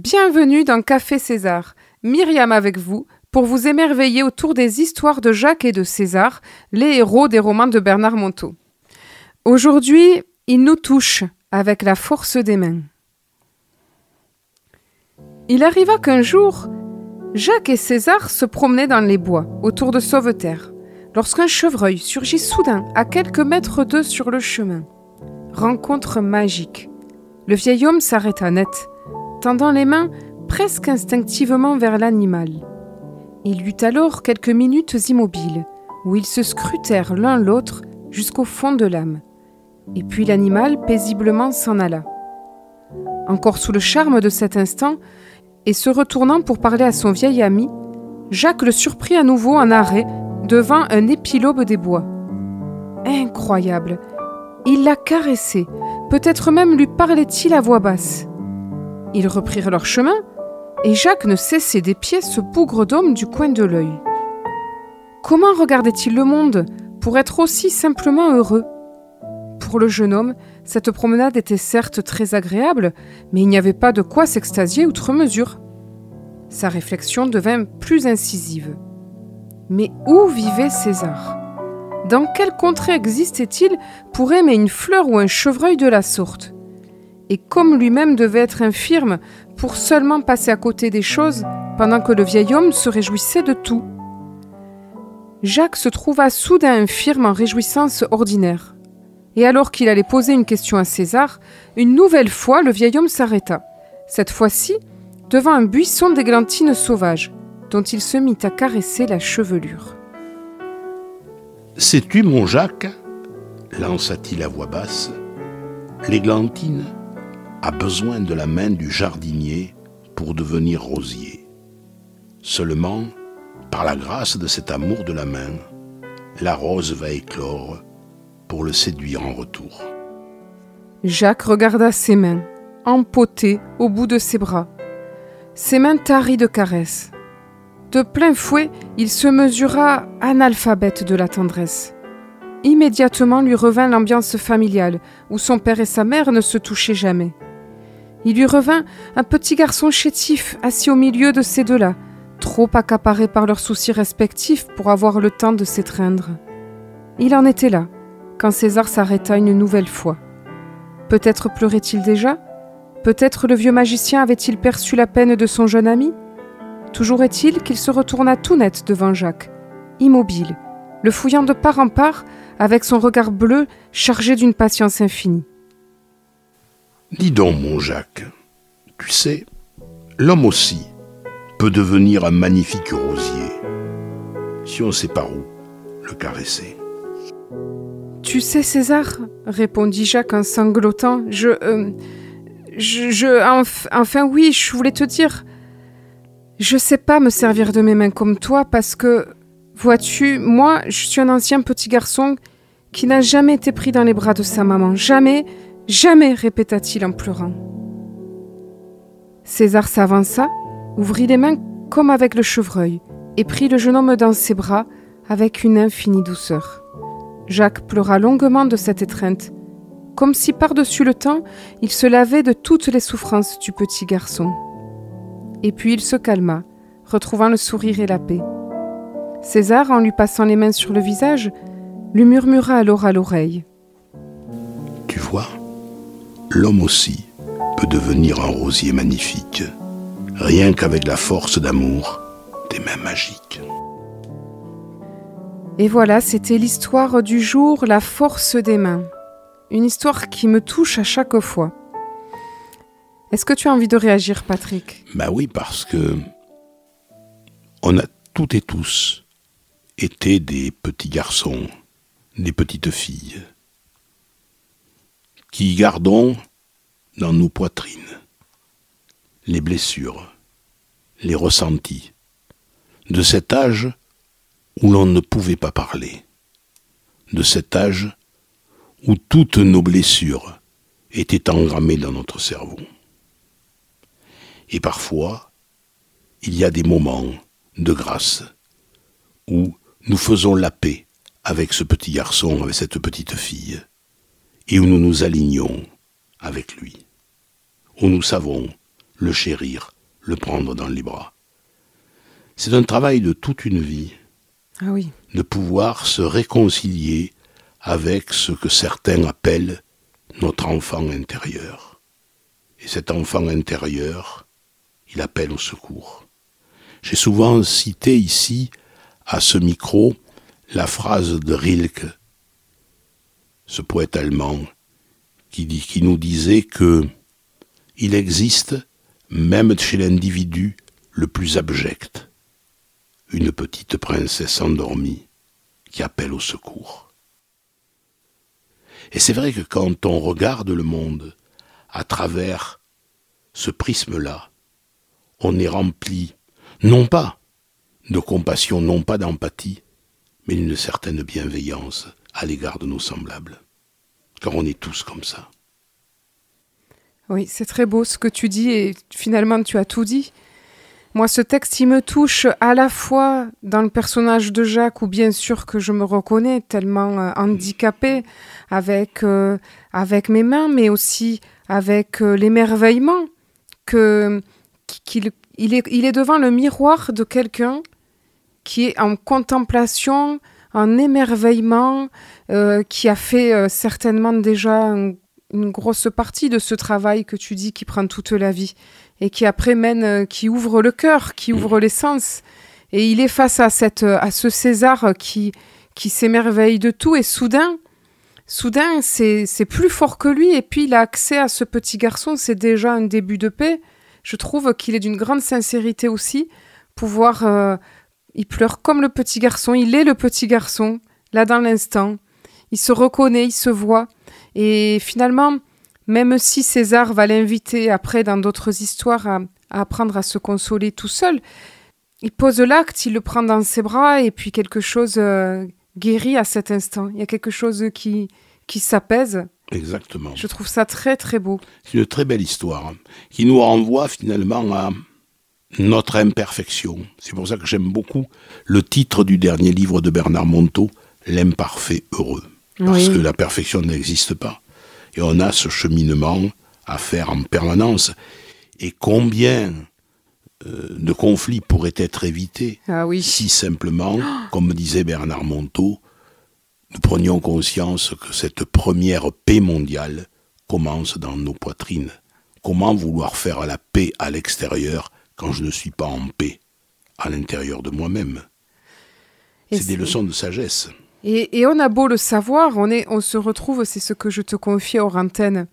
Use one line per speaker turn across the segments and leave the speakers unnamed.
Bienvenue dans Café César. Myriam avec vous pour vous émerveiller autour des histoires de Jacques et de César, les héros des romans de Bernard Monteau. Aujourd'hui, il nous touche avec la force des mains. Il arriva qu'un jour, Jacques et César se promenaient dans les bois autour de Sauveterre, lorsqu'un chevreuil surgit soudain à quelques mètres d'eux sur le chemin. Rencontre magique. Le vieil homme s'arrêta net, tendant les mains presque instinctivement vers l'animal. Il eut alors quelques minutes immobiles, où ils se scrutèrent l'un l'autre jusqu'au fond de l'âme. Et puis l'animal paisiblement s'en alla. Encore sous le charme de cet instant, et se retournant pour parler à son vieil ami, Jacques le surprit à nouveau en arrêt devant un épilobe des bois. Incroyable Il la caressait, peut-être même lui parlait-il à voix basse. Ils reprirent leur chemin, et Jacques ne cessait d'épier ce bougre d'homme du coin de l'œil. Comment regardait-il le monde pour être aussi simplement heureux? Pour le jeune homme, cette promenade était certes très agréable, mais il n'y avait pas de quoi s'extasier outre mesure. Sa réflexion devint plus incisive. Mais où vivait César? Dans quelle contrée existait-il pour aimer une fleur ou un chevreuil de la sorte? Et comme lui-même devait être infirme pour seulement passer à côté des choses pendant que le vieil homme se réjouissait de tout. Jacques se trouva soudain infirme en réjouissance ordinaire. Et alors qu'il allait poser une question à César, une nouvelle fois le vieil homme s'arrêta. Cette fois-ci, devant un buisson d'églantines sauvages, dont il se mit à caresser la chevelure.
Sais-tu, mon Jacques lança-t-il à voix basse, l'églantine a besoin de la main du jardinier pour devenir rosier. Seulement, par la grâce de cet amour de la main, la rose va éclore pour le séduire en retour.
Jacques regarda ses mains, empotées au bout de ses bras, ses mains taries de caresses. De plein fouet, il se mesura analphabète de la tendresse. Immédiatement lui revint l'ambiance familiale, où son père et sa mère ne se touchaient jamais. Il lui revint un petit garçon chétif assis au milieu de ces deux-là, trop accaparés par leurs soucis respectifs pour avoir le temps de s'étreindre. Il en était là, quand César s'arrêta une nouvelle fois. Peut-être pleurait-il déjà? Peut-être le vieux magicien avait-il perçu la peine de son jeune ami? Toujours est-il qu'il se retourna tout net devant Jacques, immobile, le fouillant de part en part avec son regard bleu chargé d'une patience infinie.
Dis donc, mon Jacques, tu sais, l'homme aussi peut devenir un magnifique rosier, si on sait par où le caresser.
Tu sais, César, répondit Jacques en sanglotant, je. Euh, je. je enfin, oui, je voulais te dire. Je sais pas me servir de mes mains comme toi parce que, vois-tu, moi, je suis un ancien petit garçon qui n'a jamais été pris dans les bras de sa maman. Jamais, Jamais, répéta-t-il en pleurant. César s'avança, ouvrit les mains comme avec le chevreuil, et prit le jeune homme dans ses bras avec une infinie douceur. Jacques pleura longuement de cette étreinte, comme si par-dessus le temps il se lavait de toutes les souffrances du petit garçon. Et puis il se calma, retrouvant le sourire et la paix. César, en lui passant les mains sur le visage, lui murmura alors à l'oreille.
Tu vois, l'homme aussi peut devenir un rosier magnifique, rien qu'avec la force d'amour des mains magiques.
Et voilà, c'était l'histoire du jour, la force des mains. Une histoire qui me touche à chaque fois. Est-ce que tu as envie de réagir, Patrick?
Ben oui, parce que on a toutes et tous été des petits garçons, des petites filles qui gardons dans nos poitrines les blessures, les ressentis de cet âge où l'on ne pouvait pas parler, de cet âge où toutes nos blessures étaient engrammées dans notre cerveau. Et parfois, il y a des moments de grâce où nous faisons la paix avec ce petit garçon, avec cette petite fille, et où nous nous alignons avec lui, où nous savons le chérir, le prendre dans les bras. C'est un travail de toute une vie.
Ah oui.
De pouvoir se réconcilier avec ce que certains appellent notre enfant intérieur. Et cet enfant intérieur, il appelle au secours. J'ai souvent cité ici, à ce micro, la phrase de Rilke, ce poète allemand, qui, nous disait que il existe, même chez l'individu le plus abject, une petite princesse endormie qui appelle au secours. Et c'est vrai que quand on regarde le monde à travers ce prisme-là, on est rempli, non pas de compassion, non pas d'empathie, mais d'une certaine bienveillance à l'égard de nos semblables. Car on est tous comme ça.
Oui, c'est très beau ce que tu dis et finalement tu as tout dit. Moi, ce texte, il me touche à la fois dans le personnage de Jacques, où bien sûr que je me reconnais tellement euh, handicapé avec, euh, avec mes mains, mais aussi avec euh, l'émerveillement qu'il il est, il est devant le miroir de quelqu'un qui est en contemplation, en émerveillement, qui a fait certainement déjà une grosse partie de ce travail que tu dis qui prend toute la vie et qui après mène, euh, qui ouvre le cœur, qui ouvre les sens. Et il est face à, cette, euh, à ce César qui, qui s'émerveille de tout et soudain, soudain, c'est plus fort que lui et puis il a accès à ce petit garçon, c'est déjà un début de paix. Je trouve qu'il est d'une grande sincérité aussi, pouvoir... Il pleure comme le petit garçon, il est le petit garçon, là dans l'instant. Il se reconnaît, il se voit. Et finalement, même si César va l'inviter après dans d'autres histoires à, apprendre à se consoler tout seul, il pose l'acte, il le prend dans ses bras et puis quelque chose euh, guérit à cet instant. Il y a quelque chose qui, qui s'apaise.
Exactement.
Je trouve ça très très beau.
C'est une très belle histoire hein, qui nous renvoie finalement à notre imperfection. C'est pour ça que j'aime beaucoup le titre du dernier livre de Bernard Monteau, L'imparfait heureux. Parce que la perfection n'existe pas. Et on a ce cheminement à faire en permanence. Et combien euh, de conflits pourraient être évités
ah
si simplement, comme disait Bernard Monteau, nous prenions conscience que cette première paix mondiale commence dans nos poitrines. Comment vouloir faire la paix à l'extérieur quand je ne suis pas en paix à l'intérieur de moi-même C'est des leçons de sagesse.
Et, on a beau le savoir, on, est, on se retrouve, c'est ce que je te confie hors antenne,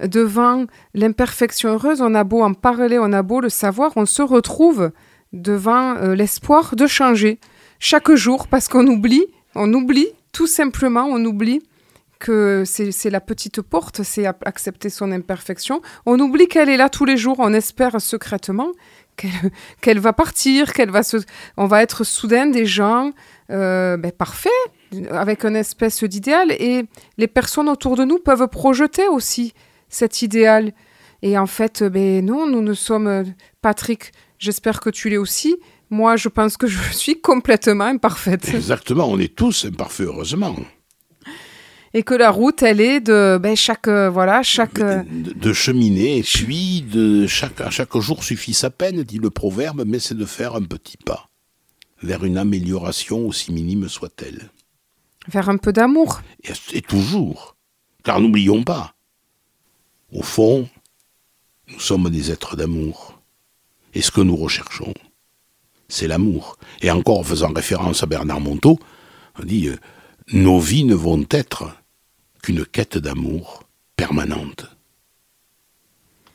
devant l'imperfection heureuse, on a beau en parler, on a beau le savoir, on se retrouve devant euh, l'espoir de changer chaque jour parce qu'on oublie, on oublie, tout simplement, on oublie que c'est la petite porte, c'est accepter son imperfection. On oublie qu'elle est là tous les jours, on espère secrètement qu'elle va partir, qu'elle va se, on va être soudain des gens euh, ben, parfaits, avec une espèce d'idéal et les personnes autour de nous peuvent projeter aussi cet idéal. Et en fait, ben non, nous ne sommes Patrick, j'espère que tu l'es aussi. Moi, je pense que je suis complètement imparfaite.
Exactement, on est tous imparfaits, heureusement.
Et que la route, elle est de ben, chaque euh, voilà chaque
de, de, cheminer. Et puis de chaque à chaque jour suffit sa peine, dit le proverbe, mais c'est de faire un petit pas vers une amélioration aussi minime soit-elle.
Vers un peu d'amour.
Et, toujours. Car n'oublions pas, au fond, nous sommes des êtres d'amour. Et ce que nous recherchons, c'est l'amour. Et encore en faisant référence à Bernard Monteau, on dit euh, nos vies ne vont être qu'une quête d'amour permanente.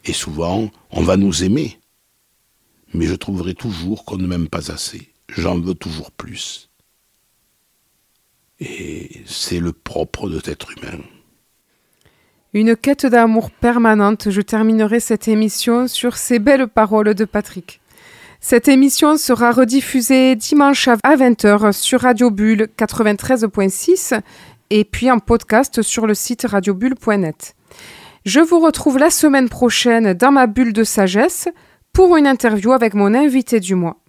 Et souvent, on va nous aimer. Mais je trouverai toujours qu'on ne m'aime pas assez. J'en veux toujours plus. Et c'est le propre de l'être humain.
Une quête d'amour permanente, je terminerai cette émission sur ces belles paroles de Patrick. Cette émission sera rediffusée dimanche à 20h sur Radio Bulle 93.6 et puis en podcast sur le site radiobulle.net. Je vous retrouve la semaine prochaine dans ma bulle de sagesse pour une interview avec mon invité du mois.